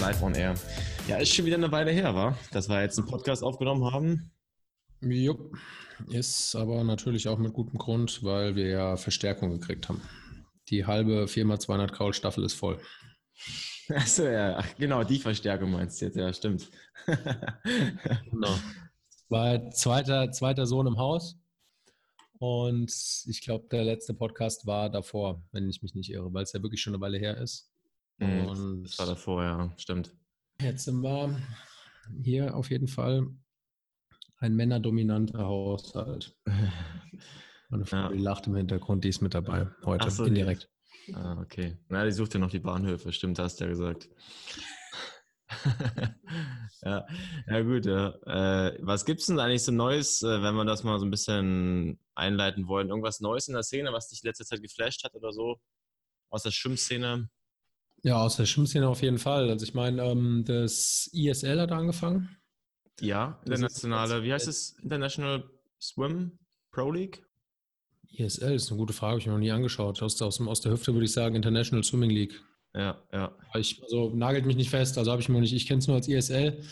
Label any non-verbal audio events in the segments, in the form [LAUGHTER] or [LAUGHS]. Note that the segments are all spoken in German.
Live on Air. Ja, ist schon wieder eine Weile her, war, dass wir jetzt einen Podcast aufgenommen haben. Jupp, ist aber natürlich auch mit gutem Grund, weil wir ja Verstärkung gekriegt haben. Die halbe 4x200 Kraul Staffel ist voll. Achso, ja, genau, die Verstärkung meinst du jetzt, ja, stimmt. [LAUGHS] genau. War zweiter, zweiter Sohn im Haus und ich glaube, der letzte Podcast war davor, wenn ich mich nicht irre, weil es ja wirklich schon eine Weile her ist. Mhm, und das war davor, ja, stimmt. Jetzt sind wir hier auf jeden Fall ein männerdominanter Haushalt. [LAUGHS] Meine Frau ja. die lacht im Hintergrund, die ist mit dabei heute, so, indirekt. Ah, okay. Na, die sucht ja noch die Bahnhöfe, stimmt, hast du ja gesagt. [LAUGHS] ja, ja, gut. Ja. Äh, was gibt es denn eigentlich so Neues, äh, wenn wir das mal so ein bisschen einleiten wollen? Irgendwas Neues in der Szene, was dich letzte Zeit geflasht hat oder so? Aus der Schwimmszene? Ja, aus der Schwimmszene auf jeden Fall. Also ich meine, ähm, das ISL hat angefangen. Ja, internationale, wie heißt es? International Swim Pro League? ISL ist eine gute Frage, habe ich mir noch nie angeschaut. Aus, aus, aus der Hüfte würde ich sagen International Swimming League. Ja, ja. Ich, also nagelt mich nicht fest, also habe ich mir nicht, ich kenne es nur als ISL.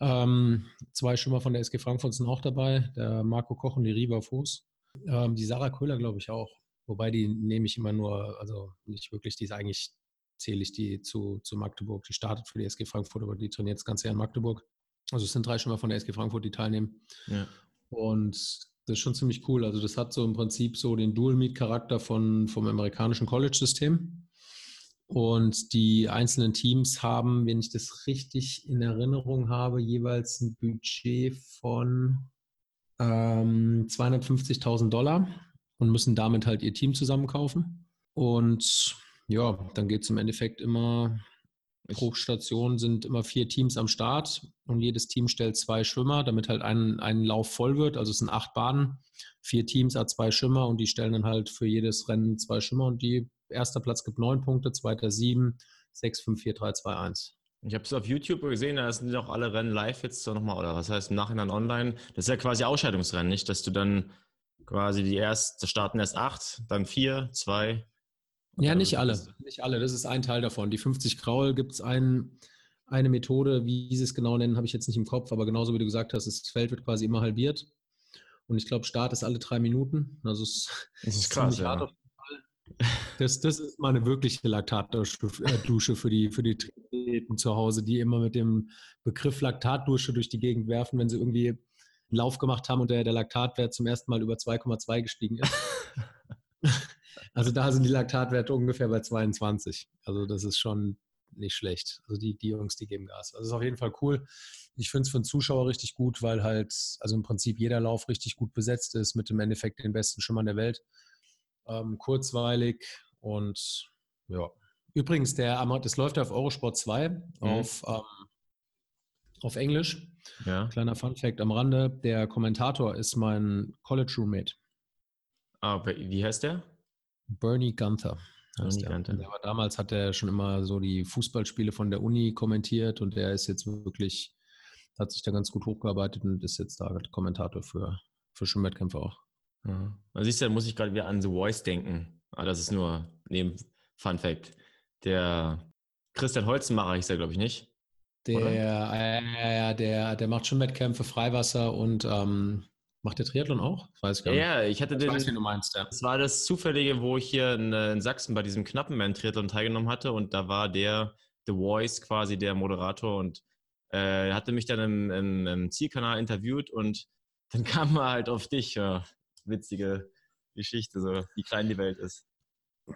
Ähm, zwei Schwimmer von der SG Frankfurt sind auch dabei, der Marco Koch und die Riva Fuß. Ähm, die Sarah Köhler, glaube ich, auch. Wobei die nehme ich immer nur, also nicht wirklich, die ist eigentlich, zähle ich die zu, zu Magdeburg. Die startet für die SG Frankfurt, aber die trainiert das ganze Jahr in Magdeburg. Also es sind drei Schwimmer von der SG Frankfurt, die teilnehmen. Ja. Und das ist schon ziemlich cool. Also das hat so im Prinzip so den Dual-Meet-Charakter vom amerikanischen College-System. Und die einzelnen Teams haben, wenn ich das richtig in Erinnerung habe, jeweils ein Budget von ähm, 250.000 Dollar und müssen damit halt ihr Team zusammenkaufen. Und ja, dann geht es im Endeffekt immer, pro Station sind immer vier Teams am Start und jedes Team stellt zwei Schwimmer, damit halt ein, ein Lauf voll wird. Also es sind acht Bahnen, vier Teams, hat zwei Schwimmer und die stellen dann halt für jedes Rennen zwei Schwimmer und die erster Platz gibt neun Punkte, zweiter sieben, sechs, fünf, vier, drei, zwei, eins. Ich habe es auf YouTube gesehen, da sind auch alle Rennen live jetzt so nochmal, oder was heißt im Nachhinein online? Das ist ja quasi Ausscheidungsrennen, nicht? Dass du dann quasi die erst, starten erst acht, dann vier, zwei. Ja, nicht alle. Nicht alle. Das ist ein Teil davon. Die 50 Kraul gibt es ein, eine Methode, wie sie es genau nennen, habe ich jetzt nicht im Kopf, aber genauso wie du gesagt hast, das Feld wird quasi immer halbiert. Und ich glaube, Start ist alle drei Minuten. Also es das ist [LAUGHS] krass, ja. hart das, das ist mal eine wirkliche Laktatdusche für die, für die Triathleten zu Hause, die immer mit dem Begriff Laktatdusche durch die Gegend werfen, wenn sie irgendwie einen Lauf gemacht haben und der, der Laktatwert zum ersten Mal über 2,2 gestiegen ist. [LAUGHS] also da sind die Laktatwerte ungefähr bei 22. Also das ist schon nicht schlecht. Also die, die Jungs, die geben Gas. Also das ist auf jeden Fall cool. Ich finde es für den Zuschauer richtig gut, weil halt, also im Prinzip jeder Lauf richtig gut besetzt ist mit im Endeffekt den besten Schimmern der Welt ähm, kurzweilig und ja. Übrigens, der, das läuft ja auf Eurosport 2 mhm. auf, ähm, auf Englisch. Ja. Kleiner Fun-Fact am Rande: Der Kommentator ist mein College-Roommate. Ah, wie heißt der? Bernie Gunther. Bernie der. Gunther. Der war, damals hat er schon immer so die Fußballspiele von der Uni kommentiert und der ist jetzt wirklich, hat sich da ganz gut hochgearbeitet und ist jetzt da Kommentator für, für Schwimmwettkämpfe auch. Ja. Man siehst ja, muss ich gerade wieder an The Voice denken. Aber ah, das ist nur neben Fun Fact. Der Christian Holzenmacher hieß er, glaube ich, nicht. Der, äh, der, der macht schon Wettkämpfe, Freiwasser und ähm, macht der Triathlon auch? Weiß ich gar nicht. Ja, ich hatte den. Ich weiß, wie du meinst, ja. Das war das Zufällige, wo ich hier in, in Sachsen bei diesem Knappenman-Triathlon teilgenommen hatte und da war der The Voice quasi der Moderator und äh, hatte mich dann im, im, im Zielkanal interviewt und dann [LAUGHS] kam er halt auf dich. Ja witzige Geschichte, so wie klein die Welt ist.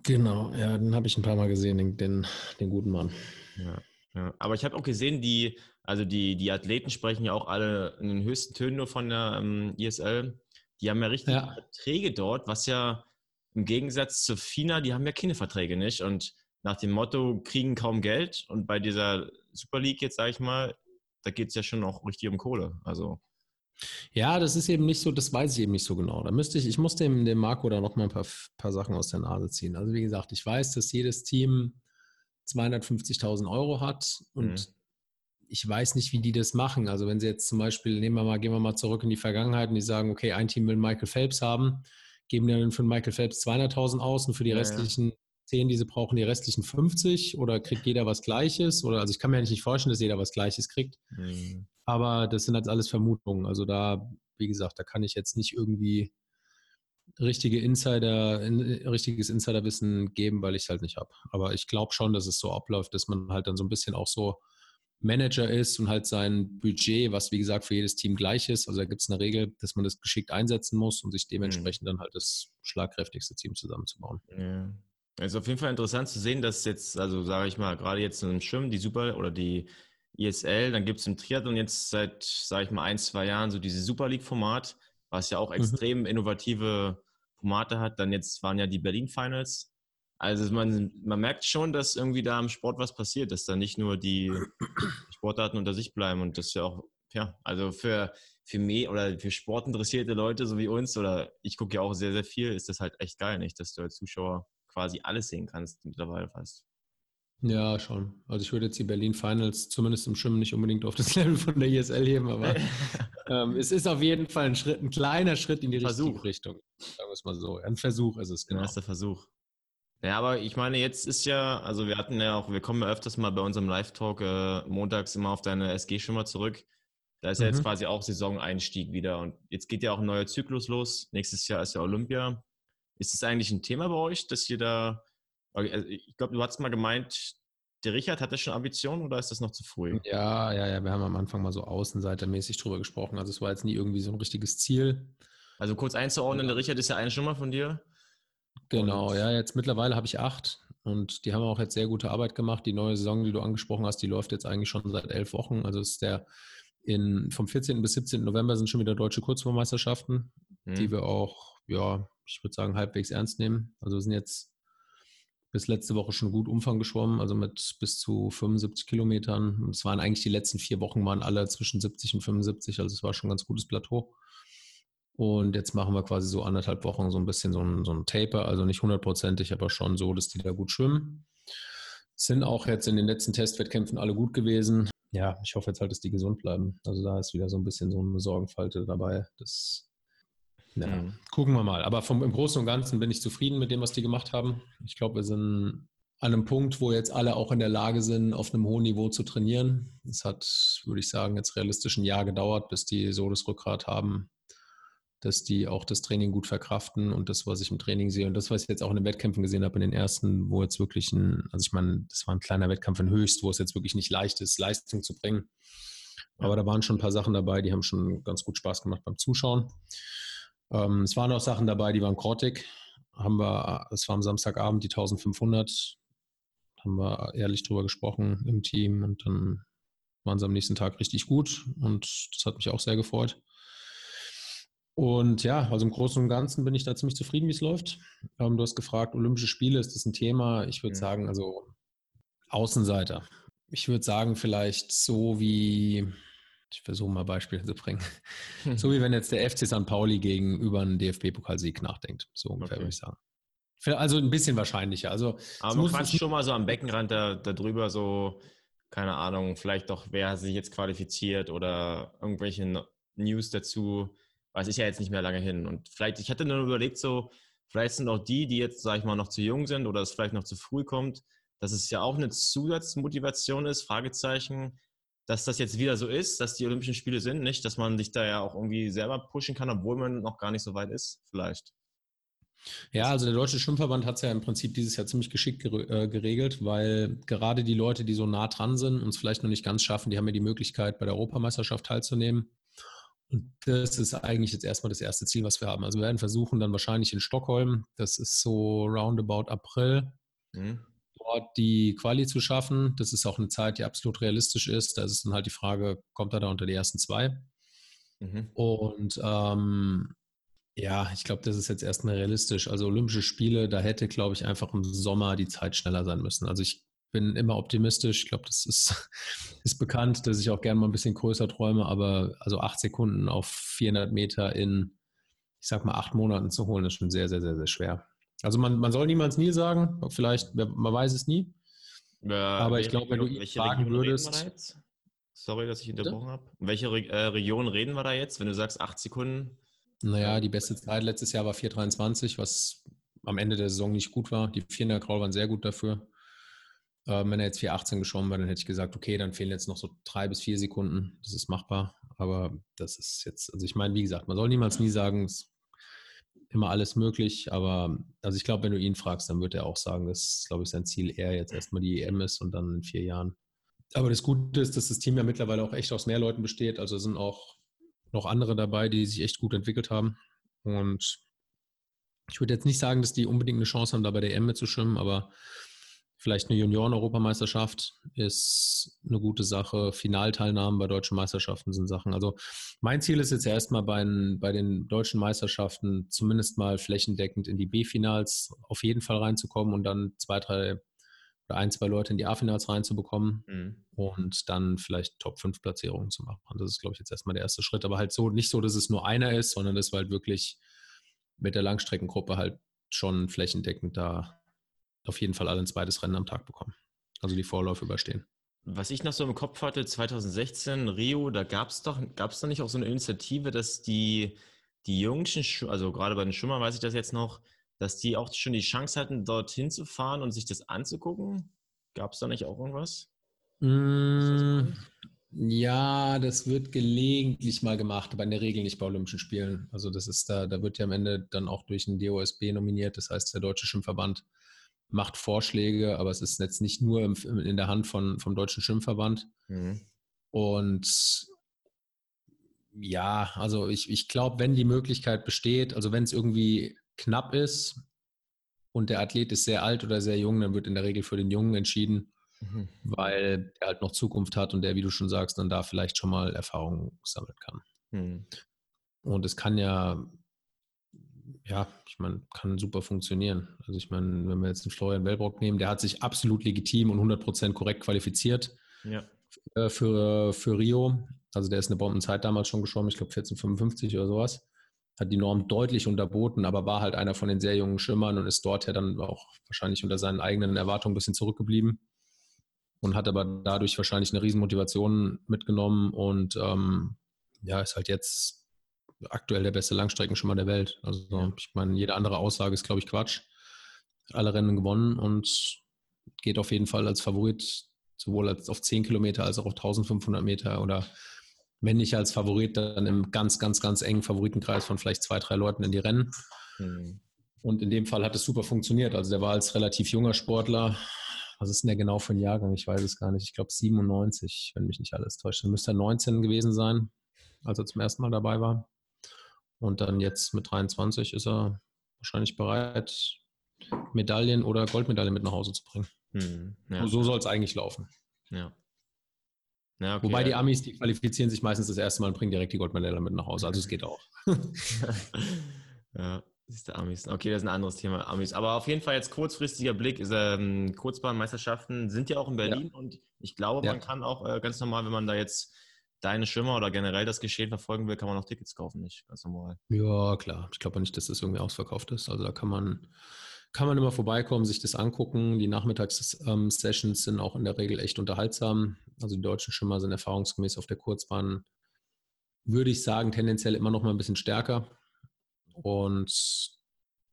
Genau, ja, den habe ich ein paar Mal gesehen, den, den, den guten Mann. Ja, ja. Aber ich habe auch gesehen, die, also die, die Athleten sprechen ja auch alle in den höchsten Tönen nur von der ähm, ISL. Die haben ja richtig ja. Verträge dort, was ja im Gegensatz zu FINA, die haben ja keine Verträge nicht. Und nach dem Motto, kriegen kaum Geld. Und bei dieser Super League jetzt, sage ich mal, da geht es ja schon auch richtig um Kohle. Also ja, das ist eben nicht so, das weiß ich eben nicht so genau. Da müsste ich, ich muss dem, dem Marco da noch mal ein paar, paar Sachen aus der Nase ziehen. Also wie gesagt, ich weiß, dass jedes Team 250.000 Euro hat und mhm. ich weiß nicht, wie die das machen. Also wenn sie jetzt zum Beispiel, nehmen wir mal, gehen wir mal zurück in die Vergangenheit und die sagen, okay, ein Team will Michael Phelps haben, geben die dann für Michael Phelps 200.000 aus und für die ja, restlichen ja. 10, die sie brauchen, die restlichen 50 oder kriegt jeder was Gleiches? Oder also ich kann mir eigentlich nicht vorstellen, dass jeder was Gleiches kriegt. Mhm. Aber das sind halt alles Vermutungen. Also da, wie gesagt, da kann ich jetzt nicht irgendwie richtige Insider, in, richtiges Insiderwissen geben, weil ich es halt nicht habe. Aber ich glaube schon, dass es so abläuft, dass man halt dann so ein bisschen auch so Manager ist und halt sein Budget, was wie gesagt für jedes Team gleich ist. Also da gibt es eine Regel, dass man das geschickt einsetzen muss und sich mhm. dementsprechend dann halt das schlagkräftigste Team zusammenzubauen. Ja. Es ist auf jeden Fall interessant zu sehen, dass jetzt, also sage ich mal, gerade jetzt im Schwimmen, die Super oder die ISL, dann gibt es im Triathlon jetzt seit, sage ich mal, ein, zwei Jahren so dieses Super League-Format, was ja auch mhm. extrem mhm. innovative Formate hat. Dann jetzt waren ja die Berlin Finals. Also man, man merkt schon, dass irgendwie da im Sport was passiert, dass da nicht nur die Sportarten unter sich bleiben und das ja auch, ja, also für, für mich oder für sportinteressierte Leute so wie uns oder ich gucke ja auch sehr, sehr viel, ist das halt echt geil, nicht, dass du als Zuschauer quasi alles sehen kannst mittlerweile fast. Ja, schon. Also ich würde jetzt die Berlin Finals zumindest im Schwimmen nicht unbedingt auf das [LAUGHS] Level von der ISL heben, aber [LAUGHS] ähm, es ist auf jeden Fall ein Schritt, ein kleiner Schritt in die Versuch. richtige Richtung. Sagen wir es mal so. Ein Versuch ist es, genau. Ein erster Versuch. Ja, aber ich meine, jetzt ist ja, also wir hatten ja auch, wir kommen ja öfters mal bei unserem Live-Talk äh, montags immer auf deine SG-Schimmer zurück. Da ist mhm. ja jetzt mhm. quasi auch Saisoneinstieg wieder und jetzt geht ja auch ein neuer Zyklus los. Nächstes Jahr ist ja Olympia. Ist es eigentlich ein Thema bei euch, dass ihr da ich glaube, du hast mal gemeint, der Richard hatte schon Ambitionen oder ist das noch zu früh? Ja, ja, ja. Wir haben am Anfang mal so außenseitermäßig drüber gesprochen. Also es war jetzt nie irgendwie so ein richtiges Ziel. Also kurz einzuordnen, der Richard ist ja eine Nummer von dir. Genau, und ja, jetzt mittlerweile habe ich acht und die haben auch jetzt sehr gute Arbeit gemacht. Die neue Saison, die du angesprochen hast, die läuft jetzt eigentlich schon seit elf Wochen. Also ist der in, vom 14. bis 17. November sind schon wieder deutsche Kurzformmeisterschaften, hm. die wir auch, ja, ich würde sagen, halbwegs ernst nehmen. Also wir sind jetzt bis letzte Woche schon gut Umfang geschwommen, also mit bis zu 75 Kilometern. Es waren eigentlich die letzten vier Wochen, waren alle zwischen 70 und 75, also es war schon ein ganz gutes Plateau. Und jetzt machen wir quasi so anderthalb Wochen so ein bisschen so ein, so ein Taper, also nicht hundertprozentig, aber schon so, dass die da gut schwimmen. Sind auch jetzt in den letzten Testwettkämpfen alle gut gewesen. Ja, ich hoffe jetzt halt, dass die gesund bleiben. Also da ist wieder so ein bisschen so eine Sorgenfalte dabei. Das ja, mhm. gucken wir mal. Aber vom, im Großen und Ganzen bin ich zufrieden mit dem, was die gemacht haben. Ich glaube, wir sind an einem Punkt, wo jetzt alle auch in der Lage sind, auf einem hohen Niveau zu trainieren. Es hat, würde ich sagen, jetzt realistisch ein Jahr gedauert, bis die so das Rückgrat haben, dass die auch das Training gut verkraften und das, was ich im Training sehe und das, was ich jetzt auch in den Wettkämpfen gesehen habe, in den ersten, wo jetzt wirklich ein, also ich meine, das war ein kleiner Wettkampf in Höchst, wo es jetzt wirklich nicht leicht ist, Leistung zu bringen. Aber da waren schon ein paar Sachen dabei, die haben schon ganz gut Spaß gemacht beim Zuschauen. Ähm, es waren auch Sachen dabei, die waren grottig. Haben wir, es war am Samstagabend die 1500, haben wir ehrlich drüber gesprochen im Team und dann waren sie am nächsten Tag richtig gut und das hat mich auch sehr gefreut. Und ja, also im Großen und Ganzen bin ich da ziemlich zufrieden, wie es läuft. Ähm, du hast gefragt, Olympische Spiele, ist das ein Thema? Ich würde ja. sagen, also Außenseiter. Ich würde sagen, vielleicht so wie ich versuche mal Beispiele zu bringen. [LAUGHS] so wie wenn jetzt der FC St. Pauli gegenüber einen DFB-Pokalsieg nachdenkt. So ungefähr okay. würde ich sagen. Also ein bisschen wahrscheinlicher. Also, Aber man quatscht schon mal so am Beckenrand da, da drüber so, keine Ahnung, vielleicht doch, wer sich jetzt qualifiziert oder irgendwelche News dazu. Weil es ist ja jetzt nicht mehr lange hin. Und vielleicht, ich hatte nur überlegt, so, vielleicht sind auch die, die jetzt, sag ich mal, noch zu jung sind oder es vielleicht noch zu früh kommt, dass es ja auch eine Zusatzmotivation ist, Fragezeichen, dass das jetzt wieder so ist, dass die Olympischen Spiele sind, nicht, dass man sich da ja auch irgendwie selber pushen kann, obwohl man noch gar nicht so weit ist, vielleicht. Ja, also der Deutsche Schwimmverband hat es ja im Prinzip dieses Jahr ziemlich geschickt äh, geregelt, weil gerade die Leute, die so nah dran sind und es vielleicht noch nicht ganz schaffen, die haben ja die Möglichkeit, bei der Europameisterschaft teilzunehmen. Und das ist eigentlich jetzt erstmal das erste Ziel, was wir haben. Also wir werden versuchen, dann wahrscheinlich in Stockholm, das ist so roundabout April, mhm dort die Quali zu schaffen. Das ist auch eine Zeit, die absolut realistisch ist. Da ist dann halt die Frage, kommt er da unter die ersten zwei? Mhm. Und ähm, ja, ich glaube, das ist jetzt erstmal realistisch. Also Olympische Spiele, da hätte, glaube ich, einfach im Sommer die Zeit schneller sein müssen. Also ich bin immer optimistisch. Ich glaube, das ist, [LAUGHS] ist bekannt, dass ich auch gerne mal ein bisschen größer träume, aber also acht Sekunden auf 400 Meter in, ich sag mal, acht Monaten zu holen, ist schon sehr, sehr, sehr, sehr schwer. Also man, man soll niemals nie sagen, vielleicht, man weiß es nie. Ja, aber ich glaube, wenn du ihn fragen Region würdest. Sorry, dass ich unterbrochen habe. welche Re äh, Region reden wir da jetzt, wenn du sagst acht Sekunden? Naja, die beste Zeit letztes Jahr war 4,23, was am Ende der Saison nicht gut war. Die 400 Graul waren sehr gut dafür. Ähm, wenn er jetzt 4,18 geschwommen wäre, dann hätte ich gesagt, okay, dann fehlen jetzt noch so drei bis vier Sekunden. Das ist machbar. Aber das ist jetzt, also ich meine, wie gesagt, man soll niemals nie sagen, es ist immer alles möglich. Aber also ich glaube, wenn du ihn fragst, dann wird er auch sagen, dass, glaube ich, sein Ziel eher jetzt erstmal die EM ist und dann in vier Jahren. Aber das Gute ist, dass das Team ja mittlerweile auch echt aus mehr Leuten besteht. Also sind auch noch andere dabei, die sich echt gut entwickelt haben. Und ich würde jetzt nicht sagen, dass die unbedingt eine Chance haben, da bei der EM mitzuschwimmen, aber vielleicht eine Junioren-Europameisterschaft ist eine gute Sache. Finalteilnahmen bei deutschen Meisterschaften sind Sachen. Also mein Ziel ist jetzt erstmal bei, bei den deutschen Meisterschaften zumindest mal flächendeckend in die B-Finals auf jeden Fall reinzukommen und dann zwei, drei oder ein, zwei Leute in die A-Finals reinzubekommen mhm. und dann vielleicht Top-5-Platzierungen zu machen. Das ist, glaube ich, jetzt erstmal der erste Schritt. Aber halt so, nicht so, dass es nur einer ist, sondern dass wir halt wirklich mit der Langstreckengruppe halt schon flächendeckend da auf jeden Fall alle ein zweites Rennen am Tag bekommen. Also die Vorläufe überstehen. Was ich noch so im Kopf hatte, 2016 Rio, da gab es doch, gab es da nicht auch so eine Initiative, dass die, die Jungschen, also gerade bei den Schwimmern weiß ich das jetzt noch, dass die auch schon die Chance hatten, dorthin zu fahren und sich das anzugucken? Gab es da nicht auch irgendwas? Mm, ja, das wird gelegentlich mal gemacht, aber in der Regel nicht bei Olympischen Spielen. Also das ist da, da wird ja am Ende dann auch durch den DOSB nominiert, das heißt der Deutsche Schwimmverband macht Vorschläge, aber es ist jetzt nicht nur im, in der Hand von, vom Deutschen Schwimmverband. Mhm. Und ja, also ich, ich glaube, wenn die Möglichkeit besteht, also wenn es irgendwie knapp ist und der Athlet ist sehr alt oder sehr jung, dann wird in der Regel für den Jungen entschieden, mhm. weil er halt noch Zukunft hat und der, wie du schon sagst, dann da vielleicht schon mal Erfahrung sammeln kann. Mhm. Und es kann ja, ja, ich meine, kann super funktionieren. Also ich meine, wenn wir jetzt den Florian Wellbrock nehmen, der hat sich absolut legitim und 100% korrekt qualifiziert ja. Äh, für, für Rio. Also der ist eine Bombenzeit damals schon geschwommen, ich glaube 14,55 oder sowas hat die Norm deutlich unterboten, aber war halt einer von den sehr jungen Schimmern und ist dort ja dann auch wahrscheinlich unter seinen eigenen Erwartungen ein bisschen zurückgeblieben und hat aber dadurch wahrscheinlich eine Riesenmotivation mitgenommen und ähm, ja, ist halt jetzt aktuell der beste Langstreckenschimmer der Welt. Also ich meine, jede andere Aussage ist, glaube ich, Quatsch. Alle Rennen gewonnen und geht auf jeden Fall als Favorit sowohl als auf 10 Kilometer als auch auf 1500 Meter oder wenn nicht als Favorit, dann im ganz, ganz, ganz engen Favoritenkreis von vielleicht zwei, drei Leuten in die Rennen. Mhm. Und in dem Fall hat es super funktioniert. Also der war als relativ junger Sportler, was ist denn der genau für ein Jahrgang? Ich weiß es gar nicht. Ich glaube 97, wenn mich nicht alles täuscht. Dann müsste er 19 gewesen sein, als er zum ersten Mal dabei war. Und dann jetzt mit 23 ist er wahrscheinlich bereit, Medaillen oder Goldmedaillen mit nach Hause zu bringen. Mhm, ja. So soll es eigentlich laufen. Ja. Ja, okay, Wobei die Amis, die qualifizieren sich meistens das erste Mal und bringen direkt die Goldmedaille mit nach Hause. Also es geht auch. [LAUGHS] [LAUGHS] ja, das ist der Amis. Okay, das ist ein anderes Thema, Amis. Aber auf jeden Fall jetzt kurzfristiger Blick. Ist, ähm, Kurzbahnmeisterschaften sind ja auch in Berlin ja. und ich glaube, man kann auch äh, ganz normal, wenn man da jetzt deine Schwimmer oder generell das Geschehen verfolgen will, kann man auch Tickets kaufen, nicht? Ganz normal. Ja, klar. Ich glaube nicht, dass das irgendwie ausverkauft ist. Also da kann man kann man immer vorbeikommen, sich das angucken. Die Nachmittagssessions sind auch in der Regel echt unterhaltsam. Also die deutschen Schwimmer sind erfahrungsgemäß auf der Kurzbahn, würde ich sagen, tendenziell immer noch mal ein bisschen stärker. Und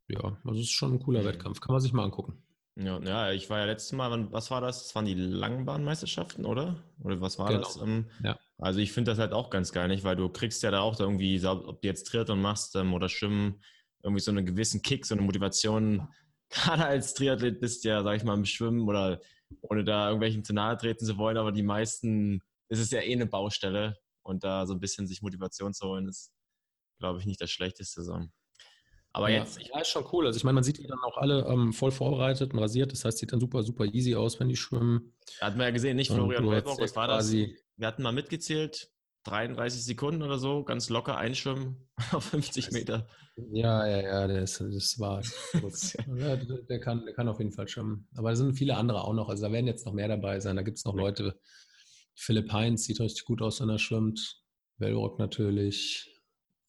ja, also es ist schon ein cooler mhm. Wettkampf. Kann man sich mal angucken. Ja, ja, ich war ja letztes Mal, was war das? Das waren die Langbahnmeisterschaften, oder? Oder was war genau. das? Ähm, ja. Also ich finde das halt auch ganz geil, nicht? Weil du kriegst ja da auch da irgendwie, ob du jetzt Triathlon machst ähm, oder Schwimmen, irgendwie so einen gewissen Kick, so eine Motivation, gerade als Triathlet bist ja, sag ich mal, im Schwimmen oder ohne da irgendwelchen zu nahe treten zu wollen, aber die meisten, es ist ja eh eine Baustelle und da so ein bisschen sich Motivation zu holen, ist, glaube ich, nicht das Schlechteste so. Aber ja, jetzt. Ja, ist schon cool. Also ich meine, man sieht die dann auch alle ähm, voll vorbereitet und rasiert. Das heißt, sieht dann super, super easy aus, wenn die schwimmen. Hat man ja gesehen, nicht Florian Wellbrock, was war das? Wir hatten mal mitgezählt, 33 Sekunden oder so, ganz locker einschwimmen [LAUGHS] auf 50 Meter. Ja, ja, ja, das, das war [LAUGHS] ja, der, kann, der kann auf jeden Fall schwimmen. Aber da sind viele andere auch noch. Also da werden jetzt noch mehr dabei sein. Da gibt es noch Leute. Philipp Heinz sieht richtig gut aus, wenn er schwimmt. Wellrock natürlich.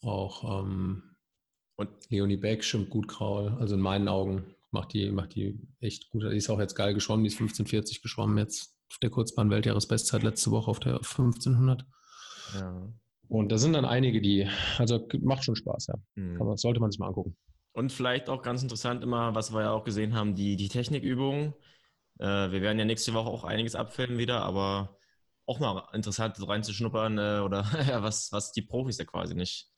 Auch ähm, und Leonie Beck schwimmt gut Kraul. Also in meinen Augen macht die, macht die echt gut. Die ist auch jetzt geil geschwommen. Die ist 1540 geschwommen jetzt der Kurzbahn Weltjahresbestzeit letzte Woche auf der 1500. Ja. Und da sind dann einige, die, also macht schon Spaß, ja. Mhm. Man, sollte man sich mal angucken. Und vielleicht auch ganz interessant immer, was wir ja auch gesehen haben, die, die Technikübungen. Äh, wir werden ja nächste Woche auch einiges abfilmen wieder, aber auch mal interessant reinzuschnuppern äh, oder [LAUGHS] was, was die Profis ja quasi nicht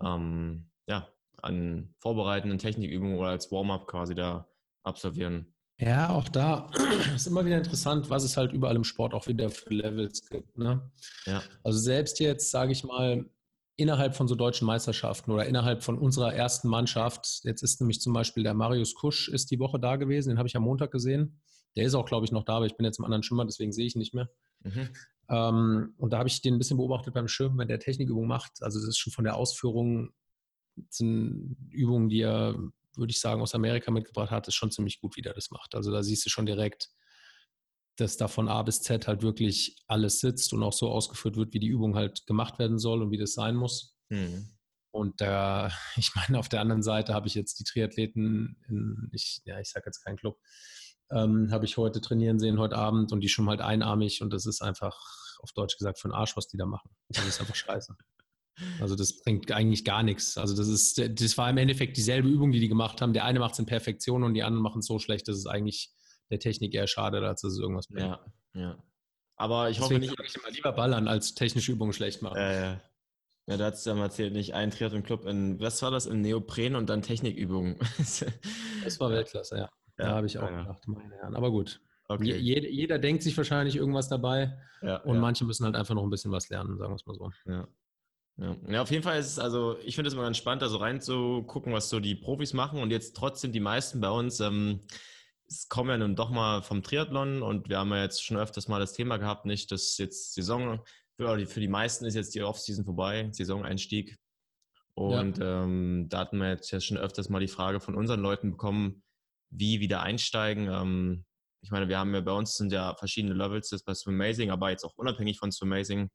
ähm, ja, an vorbereitenden Technikübungen oder als Warm-up quasi da absolvieren. Ja, auch da [CLEARS THROAT] ist immer wieder interessant, was es halt überall im Sport auch wieder für Levels gibt. Ne? Ja. Also selbst jetzt, sage ich mal, innerhalb von so deutschen Meisterschaften oder innerhalb von unserer ersten Mannschaft, jetzt ist nämlich zum Beispiel der Marius Kusch ist die Woche da gewesen, den habe ich am Montag gesehen. Der ist auch, glaube ich, noch da, aber ich bin jetzt im anderen Schwimmer, deswegen sehe ich ihn nicht mehr. Mhm. Ähm, und da habe ich den ein bisschen beobachtet beim Schwimmen, wenn der Technikübung macht. Also das ist schon von der Ausführung, sind Übungen, die er würde ich sagen, aus Amerika mitgebracht hat, ist schon ziemlich gut, wie der das macht. Also da siehst du schon direkt, dass da von A bis Z halt wirklich alles sitzt und auch so ausgeführt wird, wie die Übung halt gemacht werden soll und wie das sein muss. Mhm. Und da, [LAUGHS] ich meine, auf der anderen Seite habe ich jetzt die Triathleten, in, ich, ja, ich sage jetzt keinen Club, ähm, habe ich heute trainieren sehen, heute Abend und die schwimmen halt einarmig und das ist einfach, auf Deutsch gesagt, für den Arsch, was die da machen. Das ist einfach scheiße. Also das bringt eigentlich gar nichts. Also das ist, das war im Endeffekt dieselbe Übung, die die gemacht haben. Der eine macht es in Perfektion und die anderen machen es so schlecht, dass es eigentlich der Technik eher schade, als dass es irgendwas bringt. Ja, ja. Aber ich Deswegen hoffe nicht. Ich immer lieber ballern, als technische Übungen schlecht machen. Äh, ja, da hat es ja mal erzählt, nicht ein Triathlon-Club in, was war das, in Neopren und dann Technikübungen. [LAUGHS] das war Weltklasse, ja. ja da habe ich auch ja. gedacht, meine Herren. Aber gut. Okay. Jeder, jeder, denkt sich wahrscheinlich irgendwas dabei ja, und manche müssen halt einfach noch ein bisschen was lernen, sagen wir es mal so. Ja. Ja. ja, auf jeden Fall ist es, also ich finde es immer ganz spannend, da so reinzugucken, was so die Profis machen und jetzt trotzdem die meisten bei uns, ähm, es kommen ja nun doch mal vom Triathlon und wir haben ja jetzt schon öfters mal das Thema gehabt, nicht, dass jetzt Saison, für die, für die meisten ist jetzt die Offseason vorbei, Saisoneinstieg. Und ja. ähm, da hatten wir jetzt ja schon öfters mal die Frage von unseren Leuten bekommen, wie wieder einsteigen. Ähm, ich meine, wir haben ja bei uns sind ja verschiedene Levels, das bei Swim Amazing, aber jetzt auch unabhängig von Swim Amazing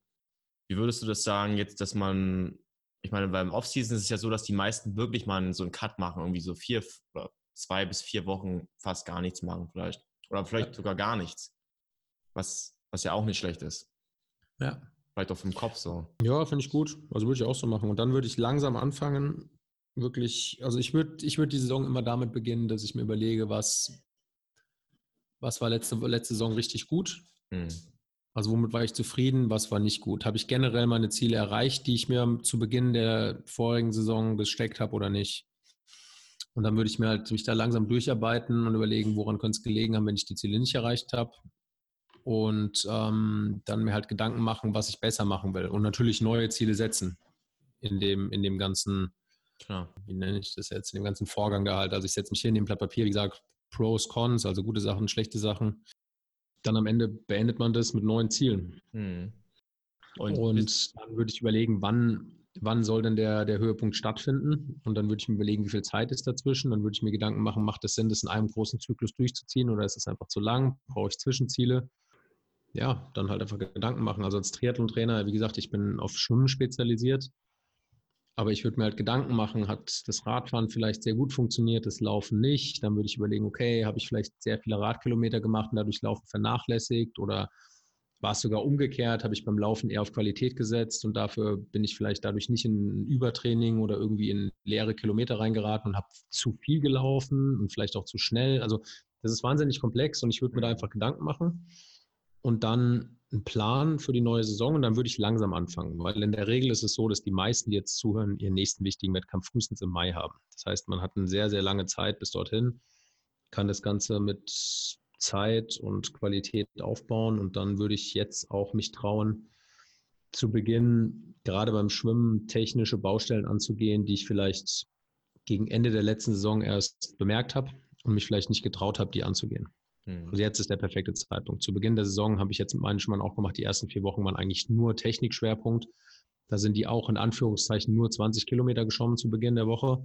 wie würdest du das sagen, jetzt, dass man, ich meine, beim Offseason ist es ja so, dass die meisten wirklich mal so einen Cut machen, irgendwie so vier oder zwei bis vier Wochen fast gar nichts machen, vielleicht. Oder vielleicht ja. sogar gar nichts. Was, was ja auch nicht schlecht ist. Ja. Vielleicht auch vom Kopf so. Ja, finde ich gut. Also würde ich auch so machen. Und dann würde ich langsam anfangen, wirklich, also ich würde ich würd die Saison immer damit beginnen, dass ich mir überlege, was, was war letzte, letzte Saison richtig gut. Hm. Also womit war ich zufrieden, was war nicht gut? Habe ich generell meine Ziele erreicht, die ich mir zu Beginn der vorigen Saison gesteckt habe oder nicht? Und dann würde ich mir halt mich da langsam durcharbeiten und überlegen, woran könnte es gelegen haben, wenn ich die Ziele nicht erreicht habe. Und ähm, dann mir halt Gedanken machen, was ich besser machen will. Und natürlich neue Ziele setzen in dem, in dem ganzen, Klar. wie nenne ich das jetzt, in dem ganzen Vorgang da halt. Also ich setze mich hier in dem Blatt Papier, wie gesagt, Pros, Cons, also gute Sachen, schlechte Sachen dann am Ende beendet man das mit neuen Zielen. Hm. Und, und dann würde ich überlegen, wann, wann soll denn der, der Höhepunkt stattfinden? Und dann würde ich mir überlegen, wie viel Zeit ist dazwischen. Dann würde ich mir Gedanken machen, macht es Sinn, das in einem großen Zyklus durchzuziehen oder ist es einfach zu lang? Brauche ich Zwischenziele? Ja, dann halt einfach Gedanken machen. Also als Triathlon-Trainer, wie gesagt, ich bin auf Schwimmen spezialisiert. Aber ich würde mir halt Gedanken machen, hat das Radfahren vielleicht sehr gut funktioniert, das Laufen nicht? Dann würde ich überlegen, okay, habe ich vielleicht sehr viele Radkilometer gemacht und dadurch Laufen vernachlässigt oder war es sogar umgekehrt, habe ich beim Laufen eher auf Qualität gesetzt und dafür bin ich vielleicht dadurch nicht in Übertraining oder irgendwie in leere Kilometer reingeraten und habe zu viel gelaufen und vielleicht auch zu schnell. Also das ist wahnsinnig komplex und ich würde mir da einfach Gedanken machen und dann einen Plan für die neue Saison und dann würde ich langsam anfangen, weil in der Regel ist es so, dass die meisten, die jetzt zuhören, ihren nächsten wichtigen Wettkampf frühestens im Mai haben. Das heißt, man hat eine sehr, sehr lange Zeit bis dorthin, kann das Ganze mit Zeit und Qualität aufbauen und dann würde ich jetzt auch mich trauen, zu Beginn gerade beim Schwimmen technische Baustellen anzugehen, die ich vielleicht gegen Ende der letzten Saison erst bemerkt habe und mich vielleicht nicht getraut habe, die anzugehen. Mhm. Also jetzt ist der perfekte Zeitpunkt. Zu Beginn der Saison habe ich jetzt mit meinen Schwimmern auch gemacht, die ersten vier Wochen waren eigentlich nur Technikschwerpunkt. Da sind die auch in Anführungszeichen nur 20 Kilometer geschwommen zu Beginn der Woche.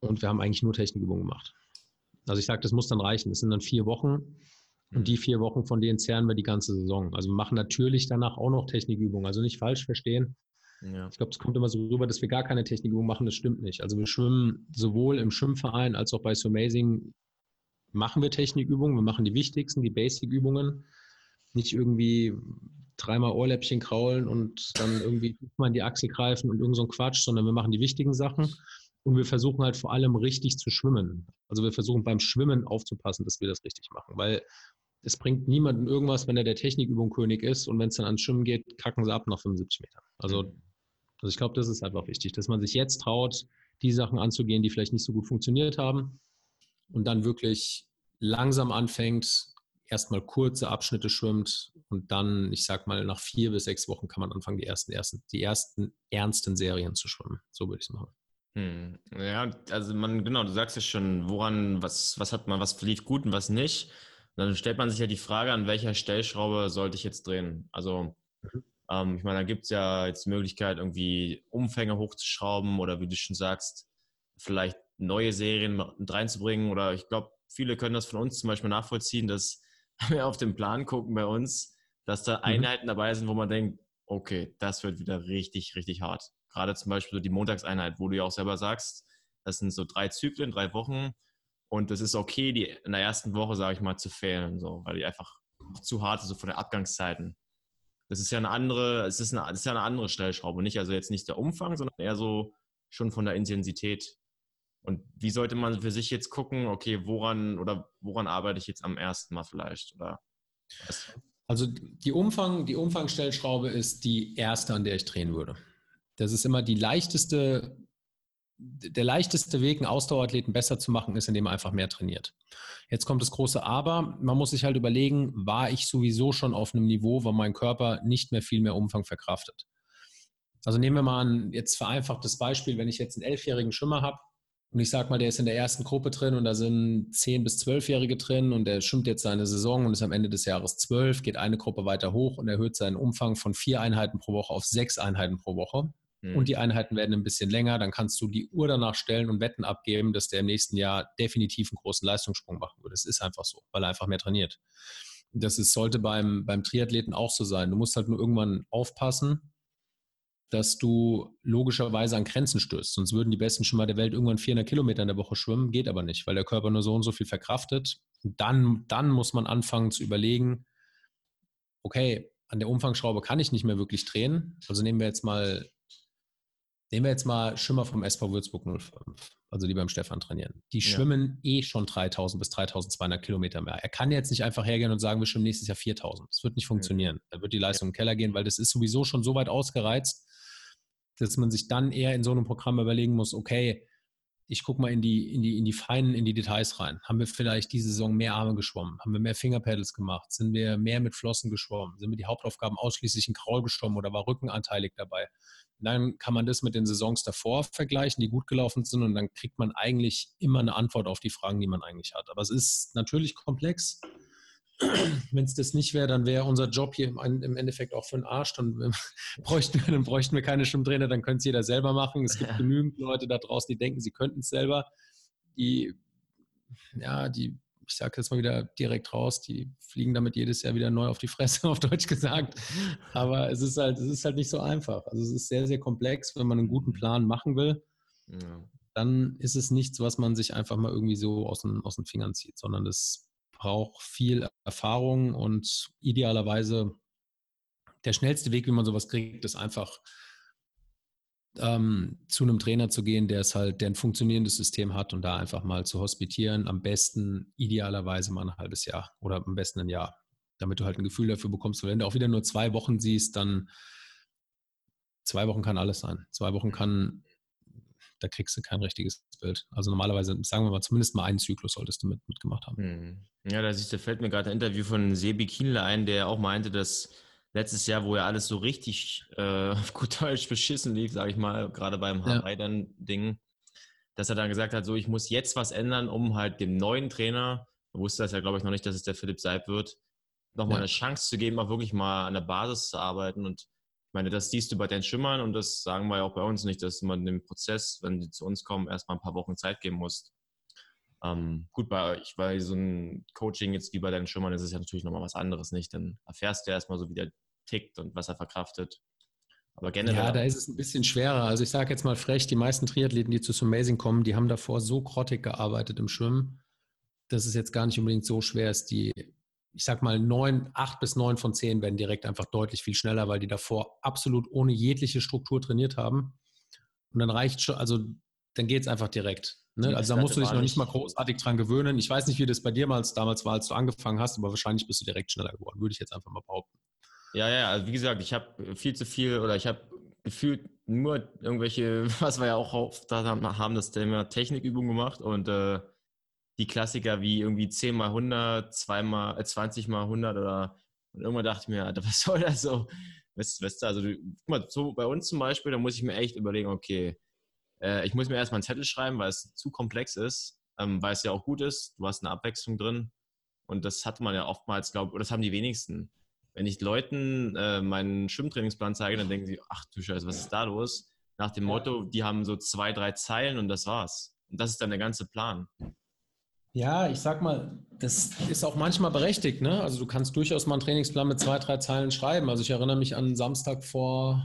Und wir haben eigentlich nur Technikübungen gemacht. Also ich sage, das muss dann reichen. Das sind dann vier Wochen. Und die mhm. vier Wochen, von denen zehren wir die ganze Saison. Also wir machen natürlich danach auch noch Technikübungen. Also nicht falsch verstehen. Ja. Ich glaube, es kommt immer so rüber, dass wir gar keine Technikübungen machen. Das stimmt nicht. Also wir schwimmen sowohl im Schwimmverein als auch bei So Amazing machen wir Technikübungen, wir machen die wichtigsten, die Basic-Übungen. Nicht irgendwie dreimal Ohrläppchen kraulen und dann irgendwie mal in die Achsel greifen und irgend so ein Quatsch, sondern wir machen die wichtigen Sachen und wir versuchen halt vor allem richtig zu schwimmen. Also wir versuchen beim Schwimmen aufzupassen, dass wir das richtig machen, weil es bringt niemandem irgendwas, wenn er der Technikübung König ist und wenn es dann ans Schwimmen geht, kacken sie ab nach 75 Metern. Also, also ich glaube, das ist einfach wichtig, dass man sich jetzt traut, die Sachen anzugehen, die vielleicht nicht so gut funktioniert haben und dann wirklich langsam anfängt, erstmal kurze Abschnitte schwimmt und dann, ich sag mal, nach vier bis sechs Wochen kann man anfangen, die ersten, ersten, die ersten ernsten Serien zu schwimmen. So würde ich es machen. Hm. Ja, also man, genau, du sagst ja schon, woran, was, was hat man, was lief gut und was nicht dann stellt man sich ja die Frage, an welcher Stellschraube sollte ich jetzt drehen? Also, mhm. ähm, ich meine, da gibt es ja jetzt die Möglichkeit, irgendwie Umfänge hochzuschrauben oder wie du schon sagst, vielleicht neue Serien mit reinzubringen. Oder ich glaube, viele können das von uns zum Beispiel nachvollziehen, dass [LAUGHS] wir auf den Plan gucken bei uns, dass da mhm. Einheiten dabei sind, wo man denkt, okay, das wird wieder richtig, richtig hart. Gerade zum Beispiel so die Montagseinheit, wo du ja auch selber sagst, das sind so drei Zyklen, drei Wochen und es ist okay, die in der ersten Woche, sage ich mal, zu fehlen, so, weil die einfach zu hart ist, so von den Abgangszeiten. Das ist ja eine andere, es ist, eine, das ist ja eine andere Stellschraube. Nicht, also jetzt nicht der Umfang, sondern eher so schon von der Intensität. Und wie sollte man für sich jetzt gucken, okay, woran oder woran arbeite ich jetzt am ersten Mal vielleicht? Oder Also die Umfang, die Umfangstellschraube ist die erste, an der ich drehen würde. Das ist immer die leichteste der leichteste Weg, einen Ausdauerathleten besser zu machen, ist, indem er einfach mehr trainiert. Jetzt kommt das große Aber. Man muss sich halt überlegen, war ich sowieso schon auf einem Niveau, wo mein Körper nicht mehr viel mehr Umfang verkraftet. Also nehmen wir mal ein jetzt vereinfachtes Beispiel, wenn ich jetzt einen elfjährigen Schwimmer habe und ich sage mal, der ist in der ersten Gruppe drin und da sind zehn bis zwölfjährige drin und der schwimmt jetzt seine Saison und ist am Ende des Jahres zwölf, geht eine Gruppe weiter hoch und erhöht seinen Umfang von vier Einheiten pro Woche auf sechs Einheiten pro Woche und die mhm. Einheiten werden ein bisschen länger, dann kannst du die Uhr danach stellen und Wetten abgeben, dass der im nächsten Jahr definitiv einen großen Leistungssprung machen würde. Das ist einfach so, weil er einfach mehr trainiert. Das ist, sollte beim, beim Triathleten auch so sein. Du musst halt nur irgendwann aufpassen, dass du logischerweise an Grenzen stößt. Sonst würden die besten Schwimmer der Welt irgendwann 400 Kilometer in der Woche schwimmen. Geht aber nicht, weil der Körper nur so und so viel verkraftet. Und dann, dann muss man anfangen zu überlegen, okay, an der Umfangsschraube kann ich nicht mehr wirklich drehen. Also nehmen wir jetzt mal Nehmen wir jetzt mal Schwimmer vom SV Würzburg 05, also die beim Stefan trainieren. Die ja. schwimmen eh schon 3000 bis 3200 Kilometer mehr. Er kann jetzt nicht einfach hergehen und sagen, wir schwimmen nächstes Jahr 4000. Das wird nicht funktionieren. Da wird die Leistung ja. im Keller gehen, weil das ist sowieso schon so weit ausgereizt, dass man sich dann eher in so einem Programm überlegen muss, okay, ich gucke mal in die, in, die, in die feinen, in die Details rein. Haben wir vielleicht diese Saison mehr Arme geschwommen? Haben wir mehr Fingerpedals gemacht? Sind wir mehr mit Flossen geschwommen? Sind wir die Hauptaufgaben ausschließlich in Kraul geschwommen oder war Rückenanteilig dabei? Dann kann man das mit den Saisons davor vergleichen, die gut gelaufen sind und dann kriegt man eigentlich immer eine Antwort auf die Fragen, die man eigentlich hat. Aber es ist natürlich komplex. [CLEARS THROAT] Wenn es das nicht wäre, dann wäre unser Job hier im, Endeffekt auch für den Arsch. Dann [LAUGHS] bräuchten, wir, dann bräuchten wir keine Stimmtrainer, dann könnte es jeder selber machen. Es gibt [LAUGHS] genügend Leute da draußen, die denken, sie könnten es selber. Die, ja, die ich sage jetzt mal wieder direkt raus, die fliegen damit jedes Jahr wieder neu auf die Fresse, [LAUGHS] auf Deutsch gesagt. Aber es ist halt, es ist halt nicht so einfach. Also es ist sehr, sehr komplex, wenn man einen guten Plan machen will. Ja. Dann ist es nichts, was man sich einfach mal irgendwie so aus den, aus den Fingern zieht, sondern es braucht viel Erfahrung und idealerweise der schnellste Weg, wie man sowas kriegt, ist einfach ähm, zu einem Trainer zu gehen, der es halt, der ein funktionierendes System hat und da einfach mal zu hospitieren, am besten idealerweise mal ein halbes Jahr oder am besten ein Jahr, damit du halt ein Gefühl dafür bekommst. Wenn du auch wieder nur zwei Wochen siehst, dann zwei Wochen kann alles sein. Zwei Wochen kann, da kriegst du kein richtiges Bild. Also normalerweise, sagen wir mal, zumindest mal einen Zyklus solltest du mit, mitgemacht haben. Hm. Ja, da siehst du, fällt mir gerade ein Interview von Sebi Kienle ein, der auch meinte, dass letztes Jahr, wo ja alles so richtig äh, auf [LAUGHS] gut Deutsch beschissen lief, sage ich mal, gerade beim Hawaii-Ding, dass er dann gesagt hat, so ich muss jetzt was ändern, um halt dem neuen Trainer, er wusste das ja glaube ich noch nicht, dass es der Philipp Seib wird, nochmal ja. eine Chance zu geben, auch wirklich mal an der Basis zu arbeiten und meine, das siehst du bei den Schimmern und das sagen wir ja auch bei uns nicht, dass man dem Prozess, wenn die zu uns kommen, erstmal ein paar Wochen Zeit geben muss. Ähm, gut, bei euch, weil so ein Coaching jetzt wie bei deinen Schimmern ist es ja natürlich nochmal was anderes, nicht? Dann erfährst du erstmal so, wie der tickt und was er verkraftet. Aber generell. Ja, da ist es ein bisschen schwerer. Also ich sage jetzt mal frech, die meisten Triathleten, die zu Amazing kommen, die haben davor so grottig gearbeitet im Schwimmen, dass es jetzt gar nicht unbedingt so schwer ist, die ich sag mal, neun, acht bis neun von zehn werden direkt einfach deutlich viel schneller, weil die davor absolut ohne jegliche Struktur trainiert haben. Und dann reicht schon, also dann geht es einfach direkt. Ne? Also da musst du dich noch nicht mal großartig dran gewöhnen. Ich weiß nicht, wie das bei dir damals war, als du angefangen hast, aber wahrscheinlich bist du direkt schneller geworden, würde ich jetzt einfach mal behaupten. Ja, ja, also wie gesagt, ich habe viel zu viel oder ich habe gefühlt nur irgendwelche, [LAUGHS] was wir ja auch oft da haben, das Thema Technikübungen gemacht und äh, die Klassiker wie irgendwie 10 mal 100, 2 mal, äh, 20 mal 100 oder und irgendwann dachte ich mir, Alter, [LAUGHS] was soll das so? Weißt, weißt du, also du, guck mal, so bei uns zum Beispiel, da muss ich mir echt überlegen, okay, äh, ich muss mir erstmal einen Zettel schreiben, weil es zu komplex ist, ähm, weil es ja auch gut ist, du hast eine Abwechslung drin und das hat man ja oftmals, glaube ich, oder das haben die wenigsten. Wenn ich Leuten äh, meinen Schwimmtrainingsplan zeige, dann denken sie, ach du Scheiße, was ist da los? Nach dem Motto, die haben so zwei, drei Zeilen und das war's. Und das ist dann der ganze Plan. Ja, ich sag mal, das ist auch manchmal berechtigt. Ne? Also du kannst durchaus mal einen Trainingsplan mit zwei, drei Zeilen schreiben. Also ich erinnere mich an Samstag vor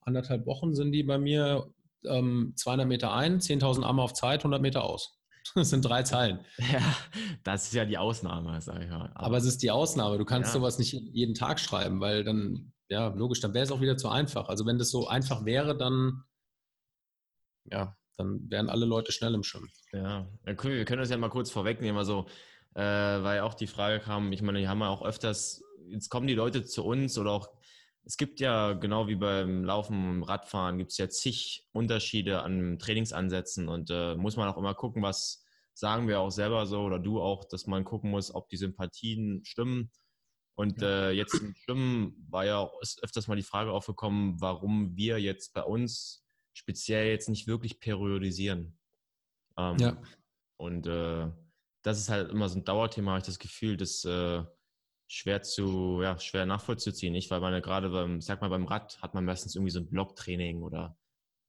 anderthalb Wochen sind die bei mir ähm, 200 Meter ein, 10.000 Arme auf Zeit, 100 Meter aus. [LAUGHS] Das sind drei Zeilen. Ja, das ist ja die Ausnahme, sage ich mal. Aber, Aber, es ist die Ausnahme. Du kannst ja. sowas nicht jeden Tag schreiben, weil dann, ja, logisch, dann wäre es auch wieder zu einfach. Also wenn das so einfach wäre, dann, ja, dann wären alle Leute schnell im Schwimmen. Ja, wir können das ja mal kurz vorwegnehmen. Also, äh, weil auch die Frage kam, ich meine, die haben ja auch öfters, jetzt kommen die Leute zu uns oder auch, es gibt ja genau wie beim Laufen und Radfahren, gibt es ja zig Unterschiede an Trainingsansätzen und äh, muss man auch immer gucken, was sagen wir auch selber so oder du auch, dass man gucken muss, ob die Sympathien stimmen. Und äh, jetzt im Schwimmen war ja öfters mal die Frage aufgekommen, warum wir jetzt bei uns speziell jetzt nicht wirklich periodisieren. Ähm, ja. Und äh, das ist halt immer so ein Dauerthema, habe ich das Gefühl, das äh, schwer zu, ja, schwer nachvollziehen, nicht? Weil man ja gerade beim, sag mal, beim Rad hat man meistens irgendwie so ein Blocktraining oder